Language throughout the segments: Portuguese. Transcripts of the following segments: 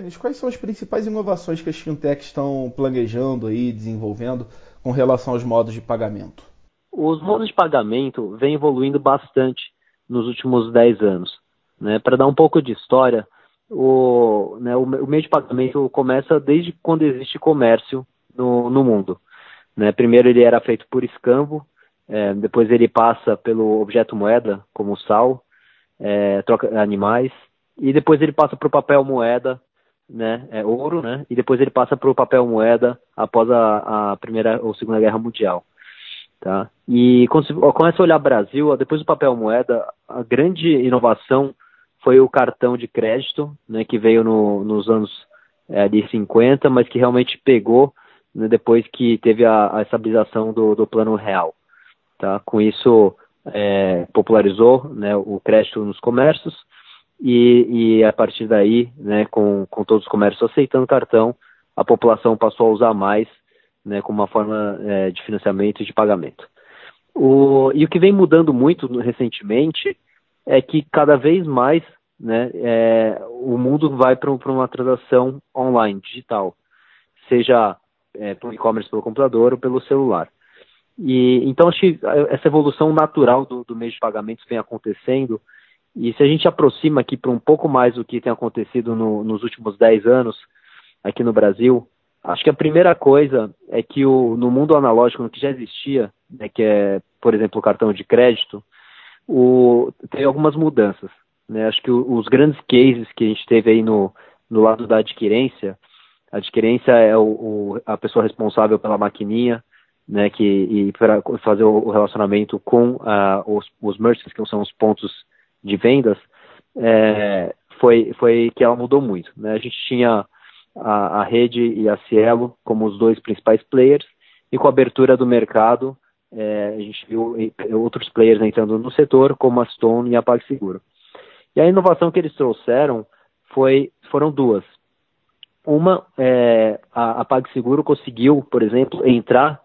Denis, quais são as principais inovações que as fintechs estão planejando aí, desenvolvendo com relação aos modos de pagamento? Os modos de pagamento vêm evoluindo bastante nos últimos 10 anos. Né? Para dar um pouco de história, o, né, o, meio de pagamento começa desde quando existe comércio no, no mundo. Né? Primeiro ele era feito por escambo, é, depois ele passa pelo objeto moeda, como sal, é, troca animais, e depois ele passa para o papel moeda, né, é, ouro, né, e depois ele passa para o papel moeda após a, a, primeira ou segunda guerra mundial, tá? E quando você começa a olhar Brasil, depois do papel moeda, a grande inovação foi o cartão de crédito, né, que veio no, nos anos é, de 50, mas que realmente pegou né, depois que teve a, a estabilização do, do, plano real. Tá? Com isso, é, popularizou né, o crédito nos comércios e, e a partir daí, né, com, com todos os comércios aceitando cartão, a população passou a usar mais né, como uma forma é, de financiamento e de pagamento. O, e o que vem mudando muito recentemente é que cada vez mais né, é, o mundo vai para uma transação online, digital, seja é, pelo e-commerce pelo computador ou pelo celular. E então acho que essa evolução natural do, do meio de pagamentos vem acontecendo. E se a gente aproxima aqui para um pouco mais do que tem acontecido no, nos últimos 10 anos aqui no Brasil, acho que a primeira coisa é que o, no mundo analógico, no que já existia, né, que é, por exemplo, o cartão de crédito, o, tem algumas mudanças. Né? Acho que o, os grandes cases que a gente teve aí no, no lado da adquirência, a adquirência é a pessoa responsável pela maquininha, né, que, e para fazer o relacionamento com uh, os, os merchants, que são os pontos de vendas, é, foi, foi que ela mudou muito. Né? A gente tinha a, a rede e a Cielo como os dois principais players, e com a abertura do mercado, é, a gente viu outros players entrando no setor, como a Stone e a PagSeguro. E a inovação que eles trouxeram foi, foram duas. Uma, é, a, a PagSeguro conseguiu, por exemplo, entrar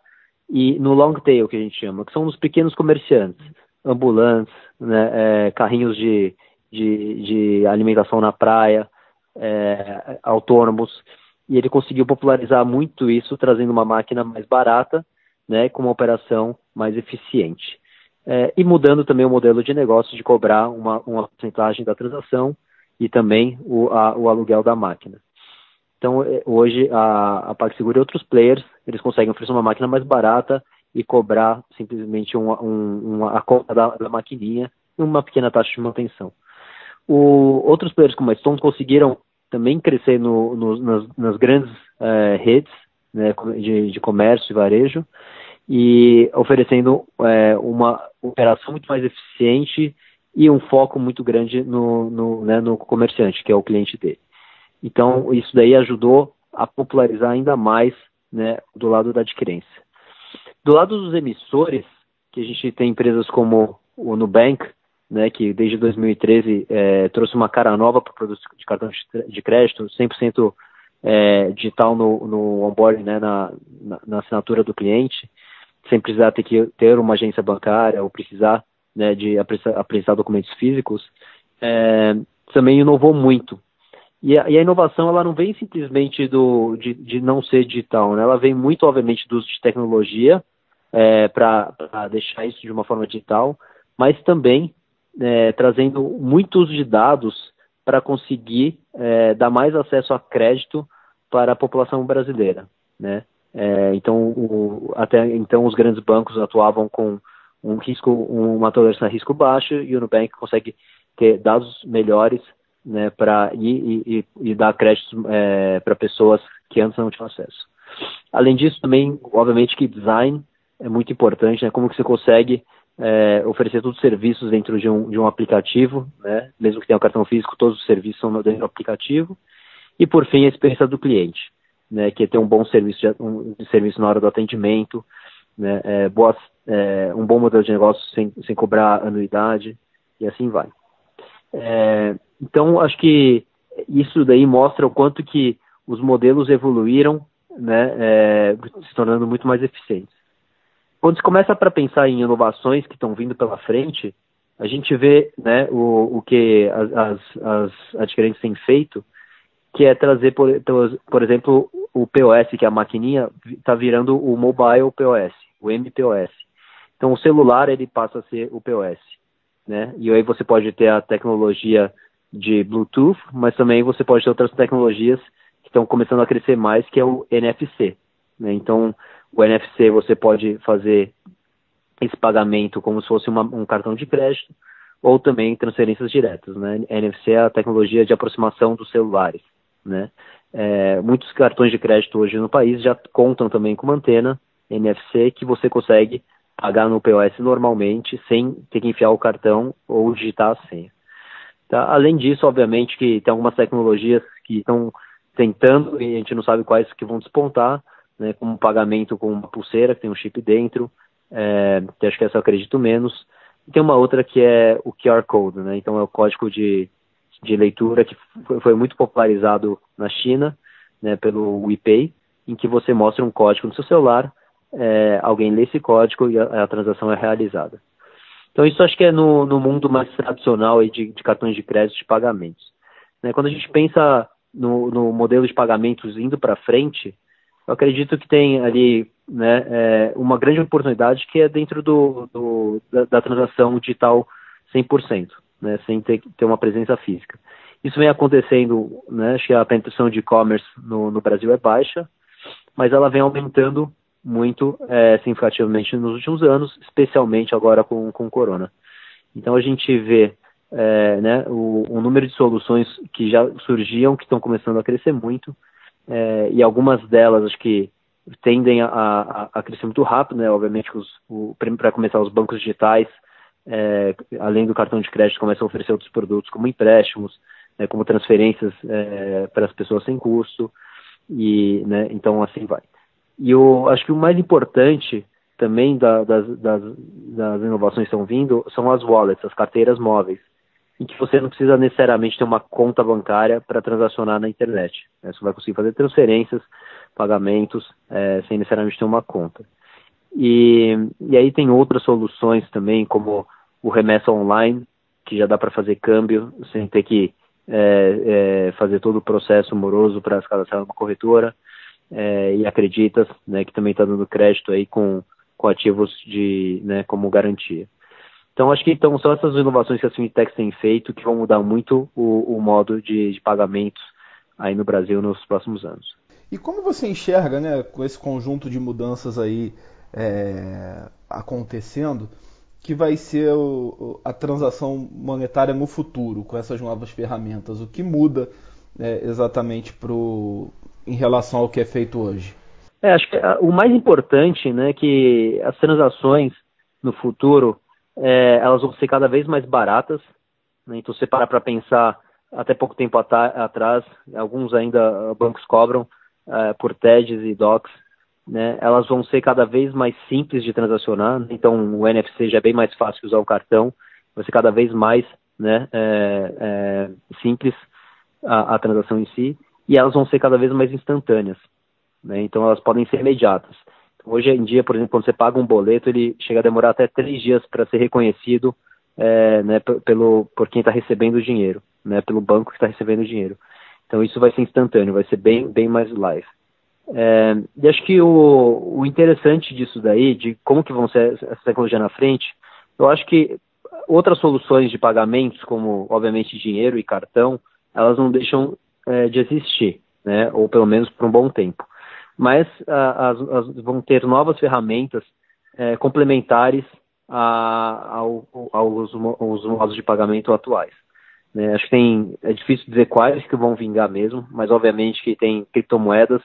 e no long tail, que a gente chama, que são os pequenos comerciantes, ambulantes, né, é, carrinhos de, de, de, alimentação na praia, é, autônomos, e ele conseguiu popularizar muito isso, trazendo uma máquina mais barata, né, com uma operação mais eficiente. É, e mudando também o modelo de negócio de cobrar uma, uma porcentagem da transação e também o, a, o aluguel da máquina. Então, é, hoje, a, a PagSeguro e outros players, eles conseguem oferecer uma máquina mais barata e cobrar simplesmente uma, um, a conta da, da maquininha e uma pequena taxa de manutenção. O, outros players como a Stone conseguiram também crescer no, no, nas, nas, grandes é, redes né, de, de comércio e varejo e oferecendo é, uma operação muito mais eficiente e um foco muito grande no, no, né, no comerciante, que é o cliente dele. Então, isso daí ajudou a popularizar ainda mais né, do lado da adquirência. Do lado dos emissores, que a gente tem empresas como o Nubank, né, que desde 2013 é, trouxe uma cara nova para o produto de cartão de crédito, 100% é, digital no, no onboarding, né, na, na, na, assinatura do cliente, sem precisar ter que ter uma agência bancária ou precisar né, de apresentar documentos físicos, é, também inovou muito. E a, e a, inovação ela não vem simplesmente do, de, de não ser digital, né? ela vem muito, obviamente, do uso de tecnologia é, para deixar isso de uma forma digital, mas também é, trazendo muito uso de dados para conseguir é, dar mais acesso a crédito para a população brasileira, né? É, então, o, até então, os grandes bancos atuavam com um risco, uma tolerância a risco baixo e o Nubank consegue ter dados melhores né, para e, e, e, dar créditos é, para pessoas que antes não tinham acesso. Além disso, também, obviamente, que design é muito importante, né, como que você consegue é, oferecer todos os serviços dentro de um, de um aplicativo, né, mesmo que tenha um cartão físico, todos os serviços são dentro do aplicativo. E, por fim, a experiência do cliente né, que é ter um bom serviço de, um, de serviço na hora do atendimento, né, é, boas, é, um bom modelo de negócio sem, sem cobrar anuidade e assim vai. É, então, acho que isso daí mostra o quanto que os modelos evoluíram, né, é, se tornando muito mais eficientes. Quando se começa para pensar em inovações que estão vindo pela frente, a gente vê né, o, o que as, as, as adquirentes têm feito que é trazer, por, por exemplo, o POS, que é a maquininha, está virando o mobile POS, o MPOS. Então o celular ele passa a ser o POS, né? E aí você pode ter a tecnologia de Bluetooth, mas também você pode ter outras tecnologias que estão começando a crescer mais, que é o NFC. Né? Então o NFC você pode fazer esse pagamento como se fosse uma, um cartão de crédito ou também transferências diretas. Né? NFC é a tecnologia de aproximação dos celulares. Né? É, muitos cartões de crédito hoje no país já contam também com uma antena NFC que você consegue pagar no POS normalmente sem ter que enfiar o cartão ou digitar a senha. Tá? Além disso, obviamente que tem algumas tecnologias que estão tentando e a gente não sabe quais que vão despontar, né, como pagamento com uma pulseira que tem um chip dentro, é, que acho que essa eu acredito menos. E tem uma outra que é o QR Code, né, então é o código de, de leitura que foi, foi muito popularizado na China, né, pelo WePay, em que você mostra um código no seu celular, é, alguém lê esse código e a, a, transação é realizada. Então isso acho que é no, no mundo mais tradicional aí de, de cartões de crédito de pagamentos. Né, quando a gente pensa no, no modelo de pagamentos indo para frente, eu acredito que tem ali né, é, uma grande oportunidade que é dentro do, do da, da, transação digital 100%, né, sem ter, ter uma presença física. Isso vem acontecendo, né, acho que a penetração de e-commerce no, no, Brasil é baixa, mas ela vem aumentando muito é, significativamente nos últimos anos, especialmente agora com, com o corona. Então a gente vê é, né, o, o número de soluções que já surgiam, que estão começando a crescer muito, é, e algumas delas acho que tendem a, a, a crescer muito rápido, né? Obviamente, para começar, os bancos digitais, é, além do cartão de crédito, começam a oferecer outros produtos, como empréstimos, né, como transferências é, para as pessoas sem custo, e, né, então assim vai. E eu acho que o mais importante também da, das, das, das inovações que estão vindo são as wallets, as carteiras móveis em que você não precisa necessariamente ter uma conta bancária para transacionar na internet. Né? Você vai conseguir fazer transferências, pagamentos, é, sem necessariamente ter uma conta. E, e aí tem outras soluções também, como o remessa online, que já dá para fazer câmbio sem ter que é, é, fazer todo o processo moroso para se cadastrar numa corretora. É, e acreditas, né, que também está dando crédito aí com, com ativos de, né, como garantia. Então, acho que então, são essas inovações que as fintechs têm feito que vão mudar muito o, o modo de, de pagamentos aí no Brasil nos próximos anos. E como você enxerga, né, com esse conjunto de mudanças aí é, acontecendo, que vai ser o, a transação monetária no futuro com essas novas ferramentas? O que muda é, exatamente pro, em relação ao que é feito hoje? É, acho que o mais importante, né, que as transações no futuro é, elas vão ser cada vez mais baratas. Né? Então, você para para pensar, até pouco tempo atrás, alguns ainda bancos cobram é, por TEDs e DOCs, né? elas vão ser cada vez mais simples de transacionar. Então, o NFC já é bem mais fácil usar o cartão, vai ser cada vez mais né, é, é, simples a, a, transação em si, e elas vão ser cada vez mais instantâneas. Né? Então, elas podem ser imediatas. Hoje em dia, por exemplo, quando você paga um boleto, ele chega a demorar até três dias para ser reconhecido é, né, pelo, por quem está recebendo o dinheiro, né, pelo banco que está recebendo o dinheiro. Então isso vai ser instantâneo, vai ser bem, bem mais live. É, e acho que o, o interessante disso daí, de como que vão ser essa tecnologia na frente, eu acho que outras soluções de pagamentos, como obviamente dinheiro e cartão, elas não deixam é, de existir, né, ou pelo menos por um bom tempo mas ah, as, as, vão ter novas ferramentas é, complementares a, ao, aos, aos modos de pagamento atuais. Né? Acho que tem, é difícil dizer quais que vão vingar mesmo, mas obviamente que tem criptomoedas,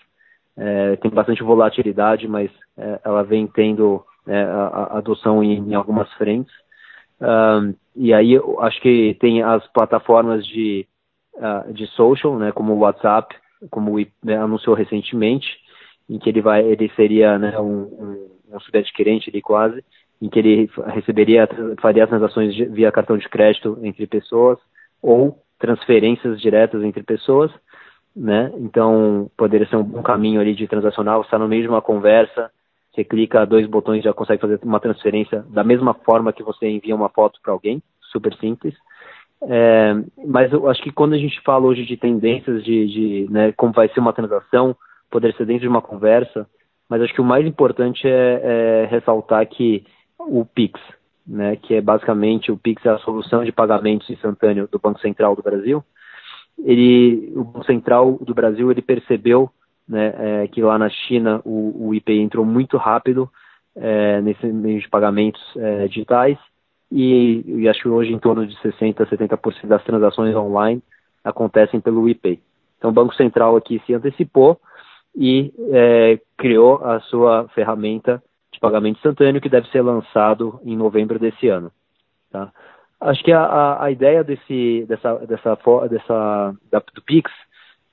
é, tem bastante volatilidade, mas é, ela vem tendo é, a, a adoção em, em, algumas frentes. E aí acho que tem as plataformas de, uh, de social, né, como o WhatsApp, como o, né, anunciou recentemente, em que ele vai, ele seria né, um, um, um subadquirente ali quase, em que ele receberia, faria transações via cartão de crédito entre pessoas ou transferências diretas entre pessoas, né? Então poderia ser um, um caminho ali de transacional, está no meio de uma conversa, você clica dois botões já consegue fazer uma transferência da mesma forma que você envia uma foto para alguém, super simples. É, mas eu acho que quando a gente fala hoje de tendências de, de né, como vai ser uma transação, poder ser dentro de uma conversa, mas acho que o mais importante é, é ressaltar que o Pix, né, que é basicamente o Pix é a solução de pagamentos instantâneo do Banco Central do Brasil, ele, o Banco Central do Brasil ele percebeu né, é, que lá na China o, o IPI entrou muito rápido é, nesse meio de pagamentos é, digitais e, e, acho que hoje em torno de 60%, 70% das transações online acontecem pelo IPay. Então o Banco Central aqui se antecipou e é, criou a sua ferramenta de pagamento instantâneo que deve ser lançado em novembro desse ano. Tá? Acho que a, a, ideia desse, dessa, dessa, dessa da, do Pix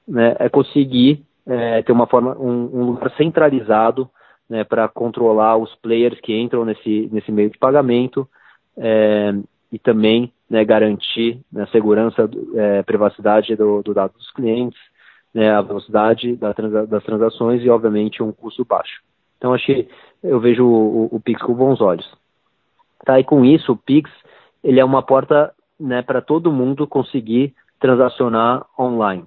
né, é conseguir é, ter uma forma, um, um lugar centralizado né, para controlar os players que entram nesse, nesse meio de pagamento é, e também né, garantir né, a segurança, é, privacidade do, do dado dos clientes, né, a velocidade da transa, das transações e, obviamente, um custo baixo. Então, achei, eu vejo o, o, o Pix com bons olhos. Tá, e com isso, o Pix ele é uma porta né, para todo mundo conseguir transacionar online.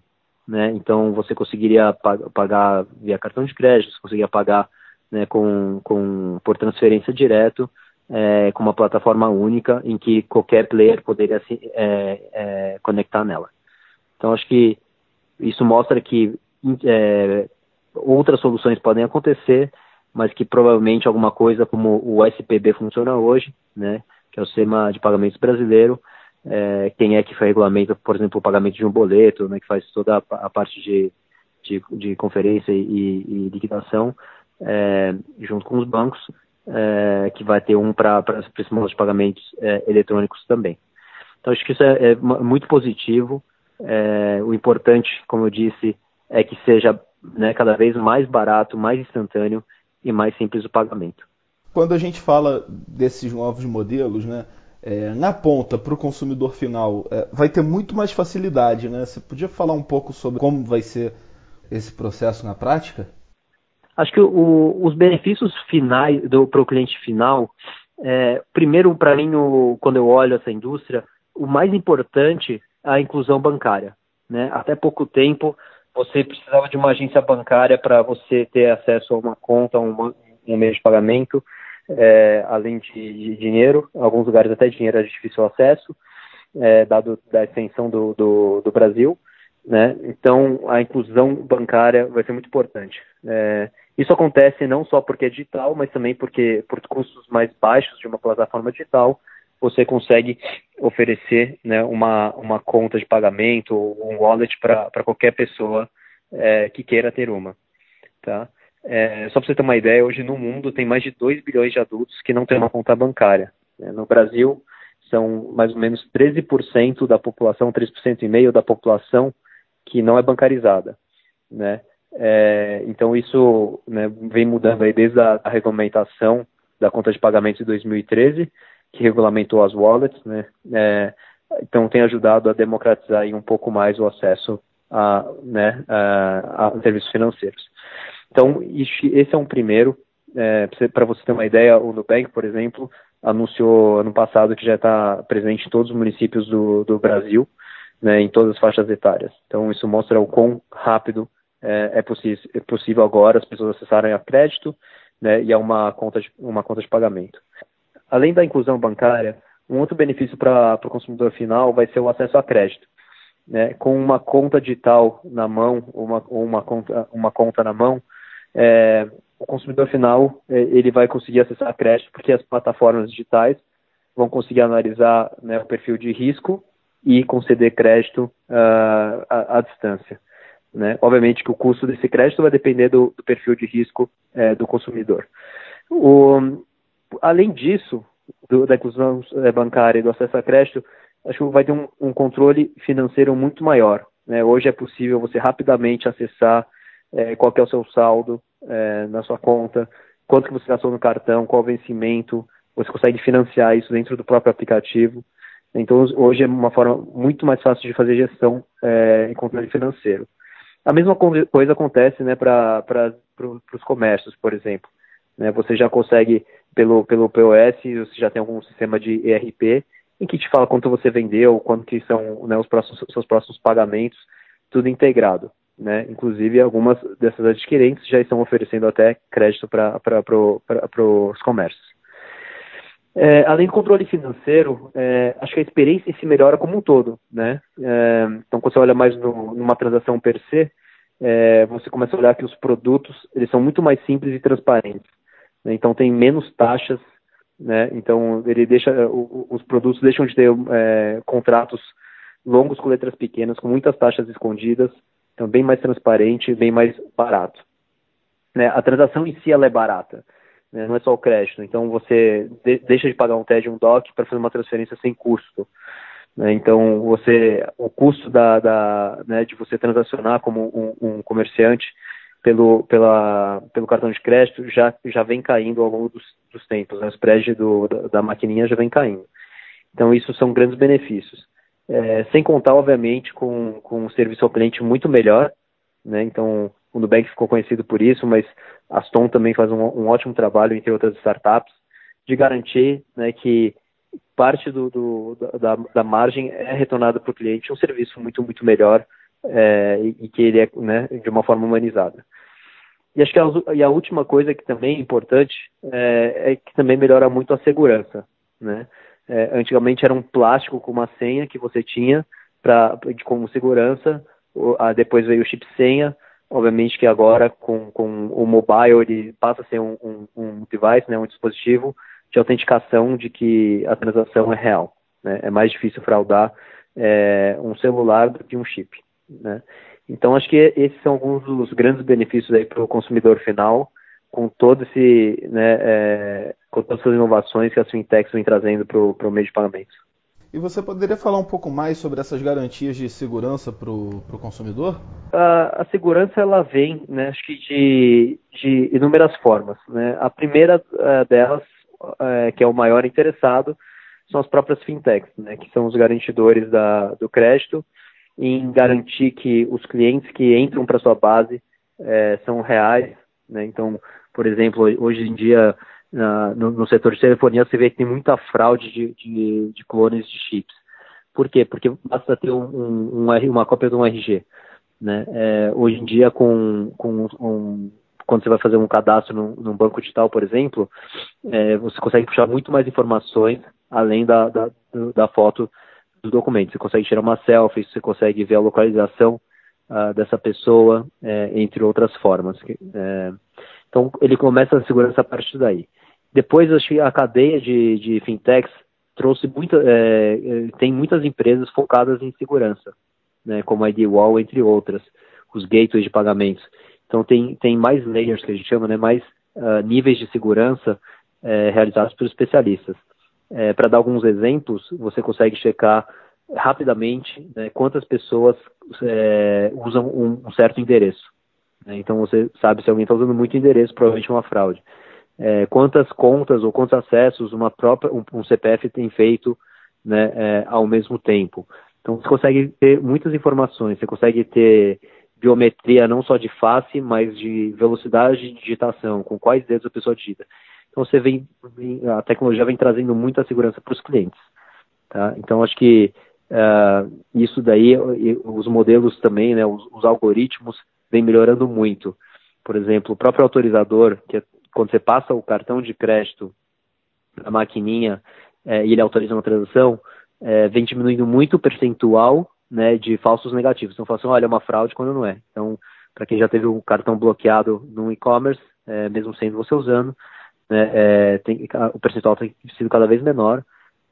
Né? Então, você conseguiria pagar via cartão de crédito, você conseguiria pagar né, com, com, por transferência direto, é, com uma plataforma única em que qualquer player poderia se é, é, conectar nela. Então, acho que isso mostra que é, outras soluções podem acontecer, mas que provavelmente alguma coisa como o SPB funciona hoje, né, que é o sistema de pagamentos brasileiro, é, quem é que regulamenta, por exemplo, o pagamento de um boleto, né, que faz toda a, a parte de, de, de, conferência e, e liquidação, é, junto com os bancos, é, que vai ter um para esse modo de pagamentos é, eletrônicos também. Então, acho que isso é, é muito positivo. É, o importante, como eu disse, é que seja né, cada vez mais barato, mais instantâneo e mais simples o pagamento. Quando a gente fala desses novos modelos, né, é, na ponta para o consumidor final, é, vai ter muito mais facilidade, né? Você podia falar um pouco sobre como vai ser esse processo na prática? Acho que o, os benefícios finais para o cliente final, é, primeiro para mim, o, quando eu olho essa indústria, o mais importante a inclusão bancária. Né? Até pouco tempo, você precisava de uma agência bancária para você ter acesso a uma conta, uma, um meio de pagamento, é, além de, de, dinheiro. Em alguns lugares até dinheiro é de difícil acesso, é, dado da extensão do, do, do Brasil. Né? Então, a inclusão bancária vai ser muito importante. É, isso acontece não só porque é digital, mas também porque, por custos mais baixos de uma plataforma digital, você consegue oferecer né, uma, uma conta de pagamento ou um wallet para qualquer pessoa é, que queira ter uma. Tá? É, só para você ter uma ideia, hoje no mundo tem mais de 2 bilhões de adultos que não têm uma conta bancária. Né? No Brasil, são mais ou menos 13% da população, 3,5% da população que não é bancarizada. Né? É, então isso né, vem mudando aí desde a, a, regulamentação da conta de pagamento de 2013, que regulamentou as wallets, né? É, então tem ajudado a democratizar um pouco mais o acesso a, né, a, a serviços financeiros. Então esse é um primeiro. É, Para você ter uma ideia, o Nubank, por exemplo, anunciou ano passado que já está presente em todos os municípios do, do Brasil, né, em todas as faixas etárias. Então isso mostra o quão rápido é, é, é possível agora as pessoas acessarem a crédito né, e a uma conta, de, uma conta de pagamento. Além da inclusão bancária, um outro benefício para o consumidor final vai ser o acesso a crédito. Né? Com uma conta digital na mão, uma, uma, conta, uma conta na mão, é, o consumidor final é, ele vai conseguir acessar crédito porque as plataformas digitais vão conseguir analisar né, o perfil de risco e conceder crédito uh, à, à distância. Né? Obviamente que o custo desse crédito vai depender do, do perfil de risco é, do consumidor. O, além disso, do, da inclusão é, bancária e do acesso a crédito, acho que vai ter um, um controle financeiro muito maior. Né? Hoje é possível você rapidamente acessar é, qual é o seu saldo é, na sua conta, quanto que você gastou no cartão, qual o vencimento, você consegue financiar isso dentro do próprio aplicativo. Então, hoje é uma forma muito mais fácil de fazer gestão é, em controle financeiro. A mesma coisa acontece né, para os comércios, por exemplo. Né, você já consegue, pelo, pelo POS, você já tem algum sistema de ERP, em que te fala quanto você vendeu, quanto que são né, os próximos, seus próximos pagamentos, tudo integrado. Né? Inclusive, algumas dessas adquirentes já estão oferecendo até crédito para pro, os comércios. É, além do controle financeiro, é, acho que a experiência se melhora como um todo. Né? É, então, quando você olha mais no, numa transação per se, é, você começa a olhar que os produtos eles são muito mais simples e transparentes. Né? Então, tem menos taxas, né? Então ele deixa os produtos deixam de ter é, contratos longos com letras pequenas, com muitas taxas escondidas, então bem mais transparente, bem mais barato. Né? A transação em si ela é barata, né? não é só o crédito. Então você de deixa de pagar um TED, um DOC para fazer uma transferência sem custo. Né? Então você o custo da, da né, de você transacionar como um, um comerciante pelo, pela, pelo cartão de crédito já, já vem caindo ao longo dos, dos tempos, né? o do, da, da maquininha já vem caindo. Então, isso são grandes benefícios. É, sem contar, obviamente, com, com um serviço ao cliente muito melhor, né? Então, o Nubank ficou conhecido por isso, mas a Stone também faz um, um ótimo trabalho, entre outras startups, de garantir né, que parte do, do da, da, margem é retornada para o cliente um serviço muito, muito melhor é, e, que ele é né, de uma forma humanizada. E acho que a, e a última coisa que também é importante é, é que também melhora muito a segurança. Né? É, antigamente era um plástico com uma senha que você tinha pra, como segurança, depois veio o chip senha, obviamente que agora com, com o mobile ele passa a ser um, um, um device, né, um dispositivo de autenticação de que a transação é real. Né? É mais difícil fraudar é, um celular do que um chip. Né? Então, acho que esses são alguns dos grandes benefícios para o consumidor final, com todo esse, né, é, com todas essas inovações que as fintechs vêm trazendo para o meio de pagamentos. E você poderia falar um pouco mais sobre essas garantias de segurança para o consumidor? A, a, segurança ela vem, né, acho que de, de inúmeras formas. Né? A primeira uh, delas, uh, que é o maior interessado, são as próprias fintechs, né, que são os garantidores da, do crédito em garantir que os clientes que entram para sua base é, são reais. Né? Então, por exemplo, hoje em dia, na, no, no, setor de telefonia, você vê que tem muita fraude de, de, de clones de chips. Por quê? Porque basta ter um, um, um uma cópia de um RG. Né? É, hoje em dia, com, com um, quando você vai fazer um cadastro num, num banco digital, por exemplo, é, você consegue puxar muito mais informações além da, da, da foto do documento. Você consegue tirar uma selfie, você consegue ver a localização uh, dessa pessoa, é, entre outras formas. É, então, ele começa a segurança a partir daí. Depois, acho que a cadeia de, de fintechs trouxe muita, é, é, tem muitas empresas focadas em segurança, né, como a IDWall, entre outras, os gateways de pagamentos. Então, tem, tem mais layers, que a gente chama, né, mais uh, níveis de segurança é, realizados por especialistas. É, Para dar alguns exemplos, você consegue checar rapidamente né, quantas pessoas é, usam um, um, certo endereço. Né? Então você sabe se alguém está usando muito endereço, provavelmente é uma fraude. É, quantas contas ou quantos acessos uma própria um, um CPF tem feito né, é, ao mesmo tempo. Então você consegue ter muitas informações, você consegue ter biometria não só de face, mas de velocidade de digitação, com quais dedos a pessoa digita. Então você vem, a tecnologia vem trazendo muita segurança para os clientes. Tá? Então acho que uh, isso daí, os modelos também, né, os, os, algoritmos vem melhorando muito. Por exemplo, o próprio autorizador, que é, quando você passa o cartão de crédito na maquininha é, e ele autoriza uma transação, é, vem diminuindo muito o percentual né, de falsos negativos. Então, fala assim, olha, é uma fraude quando não é. Então, para quem já teve um cartão bloqueado no e-commerce, é, mesmo sendo você usando, né, é, tem, o percentual tem sido cada vez menor.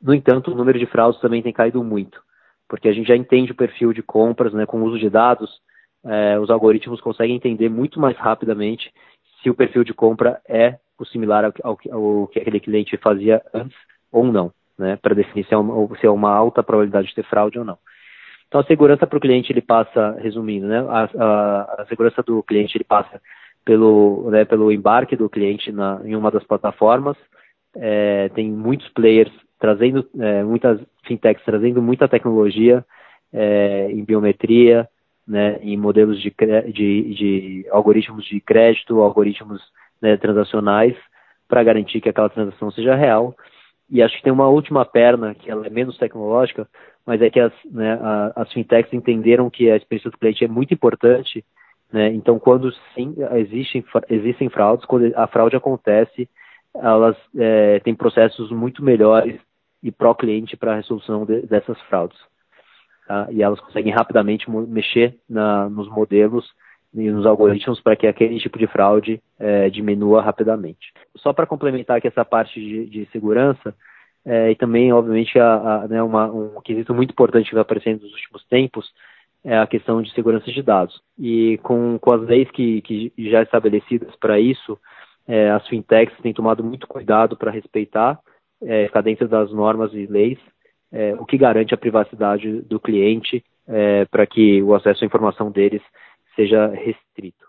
No entanto, o número de fraudes também tem caído muito, porque a gente já entende o perfil de compras, né, com o uso de dados, é, os algoritmos conseguem entender muito mais rapidamente se o perfil de compra é o similar ao, ao, ao que aquele cliente fazia antes ou não, né, para definir se é, uma, se é uma alta probabilidade de ter fraude ou não. Então, a segurança para o cliente, ele passa, resumindo, né, a, a, a segurança do cliente, ele passa pelo, né, pelo embarque do cliente na, em uma das plataformas. É, tem muitos players trazendo, é, muitas fintechs trazendo muita tecnologia é, em biometria, né, em modelos de, de, de, algoritmos de crédito, algoritmos né, transacionais, para garantir que aquela transação seja real. E acho que tem uma última perna, que ela é menos tecnológica, mas é que as, né, a, as fintechs entenderam que a experiência do cliente é muito importante. Né? Então, quando sim existem, existem fraudes, quando a fraude acontece, elas é, têm processos muito melhores e pró-cliente para a resolução de, dessas fraudes. Tá? E elas conseguem rapidamente mexer na, nos modelos e nos algoritmos para que aquele tipo de fraude é, diminua rapidamente. Só para complementar aqui essa parte de, de segurança, é, e também, obviamente, a, a, né, uma, um quesito muito importante que vai aparecendo nos últimos tempos é a questão de segurança de dados. E com, com as leis que, que já estabelecidas para isso, é, as fintechs têm tomado muito cuidado para respeitar, é, ficar dentro das normas e leis, é, o que garante a privacidade do cliente é, para que o acesso à informação deles seja restrito.